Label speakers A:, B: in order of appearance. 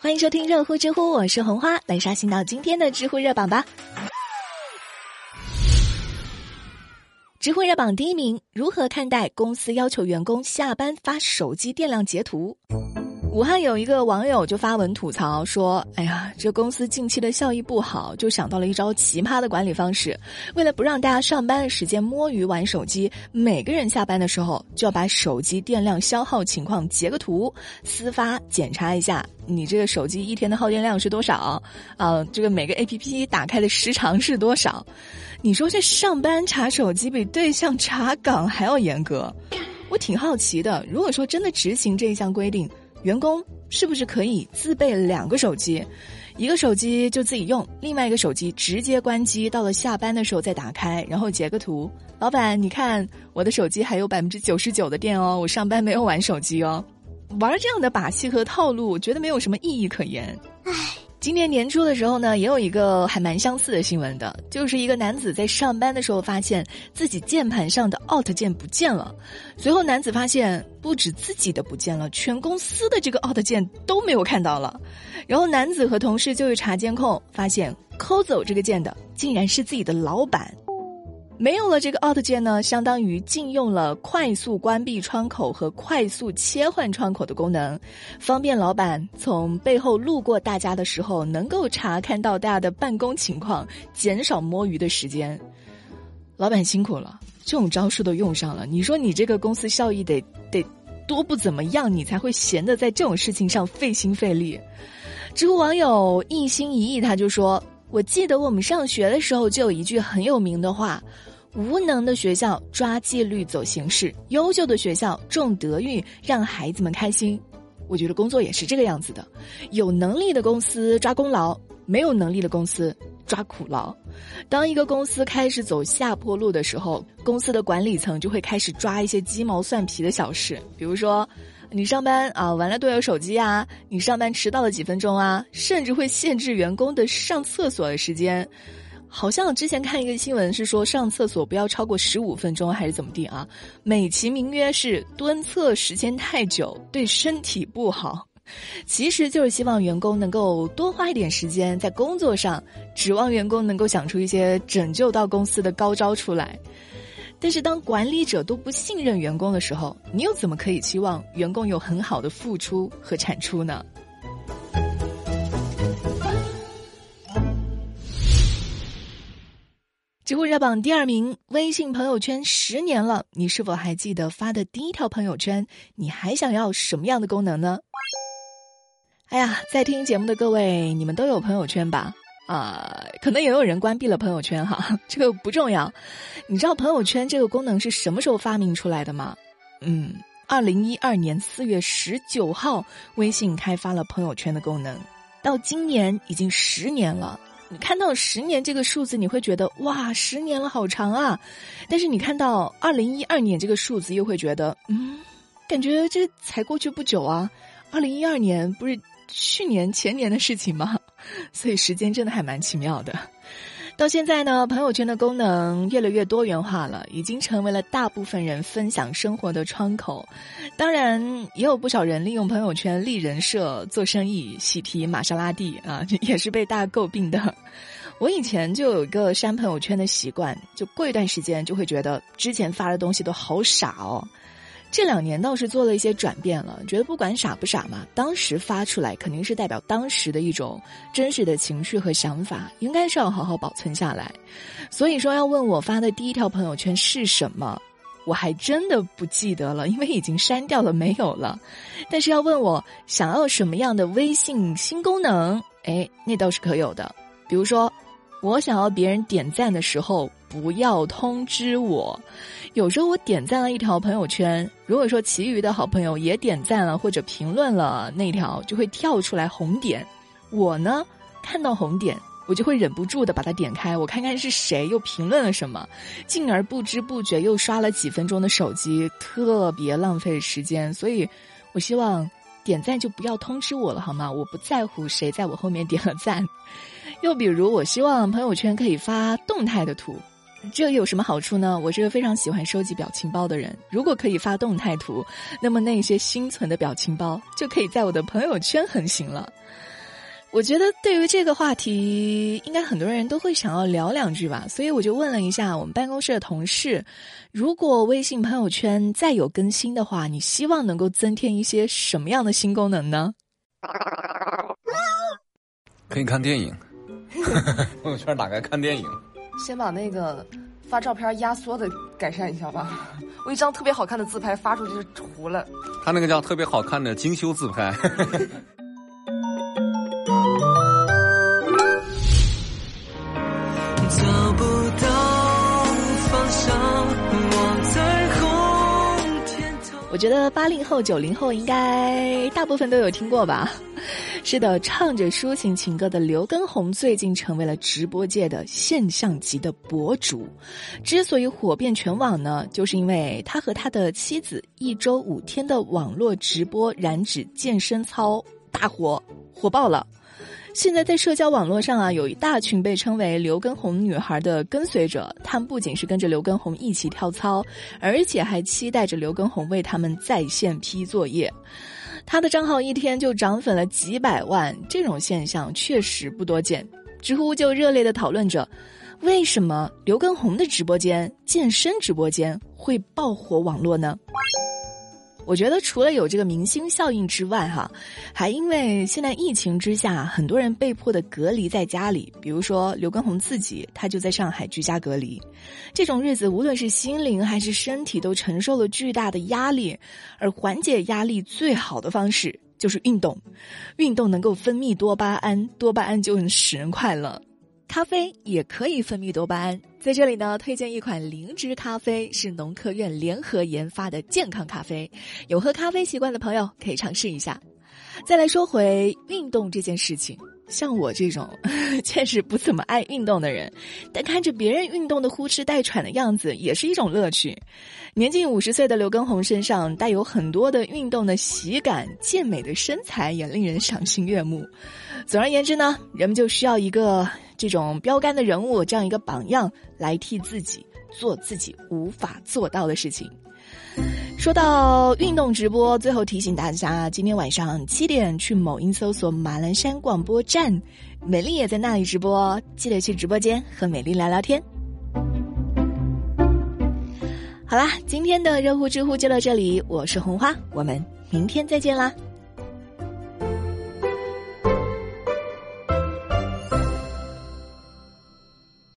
A: 欢迎收听热乎知乎，我是红花，来刷新到今天的知乎热榜吧。知乎热榜第一名：如何看待公司要求员工下班发手机电量截图？武汉有一个网友就发文吐槽说：“哎呀，这公司近期的效益不好，就想到了一招奇葩的管理方式。为了不让大家上班的时间摸鱼玩手机，每个人下班的时候就要把手机电量消耗情况截个图，私发检查一下，你这个手机一天的耗电量是多少？啊，这个每个 A P P 打开的时长是多少？你说这上班查手机比对象查岗还要严格？我挺好奇的。如果说真的执行这一项规定，员工是不是可以自备两个手机，一个手机就自己用，另外一个手机直接关机，到了下班的时候再打开，然后截个图。老板，你看我的手机还有百分之九十九的电哦，我上班没有玩手机哦。玩这样的把戏和套路，我觉得没有什么意义可言。唉。今年年初的时候呢，也有一个还蛮相似的新闻的，就是一个男子在上班的时候发现自己键盘上的 Alt 键不见了。随后男子发现，不止自己的不见了，全公司的这个 Alt 键都没有看到了。然后男子和同事就去查监控，发现抠走这个键的竟然是自己的老板。没有了这个 Alt 键呢，相当于禁用了快速关闭窗口和快速切换窗口的功能，方便老板从背后路过大家的时候能够查看到大家的办公情况，减少摸鱼的时间。老板辛苦了，这种招数都用上了，你说你这个公司效益得得多不怎么样，你才会闲的在这种事情上费心费力？知乎网友一心一意他就说。我记得我们上学的时候就有一句很有名的话：“无能的学校抓纪律走形式，优秀的学校重德育，让孩子们开心。”我觉得工作也是这个样子的，有能力的公司抓功劳，没有能力的公司抓苦劳。当一个公司开始走下坡路的时候，公司的管理层就会开始抓一些鸡毛蒜皮的小事，比如说。你上班啊，玩了多久手机啊？你上班迟到了几分钟啊？甚至会限制员工的上厕所的时间。好像之前看一个新闻是说，上厕所不要超过十五分钟，还是怎么地啊？美其名曰是蹲厕时间太久对身体不好，其实就是希望员工能够多花一点时间在工作上，指望员工能够想出一些拯救到公司的高招出来。但是，当管理者都不信任员工的时候，你又怎么可以期望员工有很好的付出和产出呢？知乎热榜第二名，微信朋友圈十年了，你是否还记得发的第一条朋友圈？你还想要什么样的功能呢？哎呀，在听节目的各位，你们都有朋友圈吧？啊，可能也有人关闭了朋友圈哈，这个不重要。你知道朋友圈这个功能是什么时候发明出来的吗？嗯，二零一二年四月十九号，微信开发了朋友圈的功能，到今年已经十年了。你看到十年这个数字，你会觉得哇，十年了，好长啊。但是你看到二零一二年这个数字，又会觉得嗯，感觉这才过去不久啊。二零一二年不是去年前年的事情吗？所以时间真的还蛮奇妙的。到现在呢，朋友圈的功能越来越多元化了，已经成为了大部分人分享生活的窗口。当然，也有不少人利用朋友圈立人设、做生意、喜提玛莎拉蒂啊，也是被大家诟病的。我以前就有一个删朋友圈的习惯，就过一段时间就会觉得之前发的东西都好傻哦。这两年倒是做了一些转变了，觉得不管傻不傻嘛，当时发出来肯定是代表当时的一种真实的情绪和想法，应该是要好好保存下来。所以说，要问我发的第一条朋友圈是什么，我还真的不记得了，因为已经删掉了，没有了。但是要问我想要什么样的微信新功能，哎，那倒是可有的。比如说，我想要别人点赞的时候不要通知我。有时候我点赞了一条朋友圈，如果说其余的好朋友也点赞了或者评论了那条，就会跳出来红点。我呢，看到红点，我就会忍不住的把它点开，我看看是谁又评论了什么，进而不知不觉又刷了几分钟的手机，特别浪费时间。所以，我希望点赞就不要通知我了，好吗？我不在乎谁在我后面点了赞。又比如，我希望朋友圈可以发动态的图。这有什么好处呢？我是个非常喜欢收集表情包的人。如果可以发动态图，那么那些心存的表情包就可以在我的朋友圈横行了。我觉得对于这个话题，应该很多人都会想要聊两句吧。所以我就问了一下我们办公室的同事：如果微信朋友圈再有更新的话，你希望能够增添一些什么样的新功能呢？
B: 可以看电影，朋友圈打开看电影。
C: 先把那个发照片压缩的改善一下吧。我一张特别好看的自拍发出去就糊了。
B: 他那个叫特别好看的精修自拍。
A: 找不到方向，我在红天我觉得八零后、九零后应该大部分都有听过吧？是的，唱着抒情情歌的刘畊宏最近成为了直播界的现象级的博主。之所以火遍全网呢，就是因为他和他的妻子一周五天的网络直播燃脂健身操大火，火爆了。现在在社交网络上啊，有一大群被称为“刘畊宏女孩”的跟随者，他们不仅是跟着刘畊宏一起跳操，而且还期待着刘畊宏为他们在线批作业。他的账号一天就涨粉了几百万，这种现象确实不多见。知乎就热烈的讨论着，为什么刘畊宏的直播间、健身直播间会爆火网络呢？我觉得除了有这个明星效应之外，哈，还因为现在疫情之下，很多人被迫的隔离在家里。比如说刘畊宏自己，他就在上海居家隔离。这种日子，无论是心灵还是身体，都承受了巨大的压力。而缓解压力最好的方式就是运动，运动能够分泌多巴胺，多巴胺就能使人快乐。咖啡也可以分泌多巴胺，在这里呢，推荐一款灵芝咖啡，是农科院联合研发的健康咖啡，有喝咖啡习惯的朋友可以尝试一下。再来说回运动这件事情。像我这种 确实不怎么爱运动的人，但看着别人运动的呼哧带喘的样子，也是一种乐趣。年近五十岁的刘畊宏身上带有很多的运动的喜感，健美的身材也令人赏心悦目。总而言之呢，人们就需要一个这种标杆的人物，这样一个榜样，来替自己做自己无法做到的事情。说到运动直播，最后提醒大家，今天晚上七点去某音搜索马栏山广播站，美丽也在那里直播，记得去直播间和美丽聊聊天。好啦，今天的热乎知乎就到这里，我是红花，我们明天再见啦。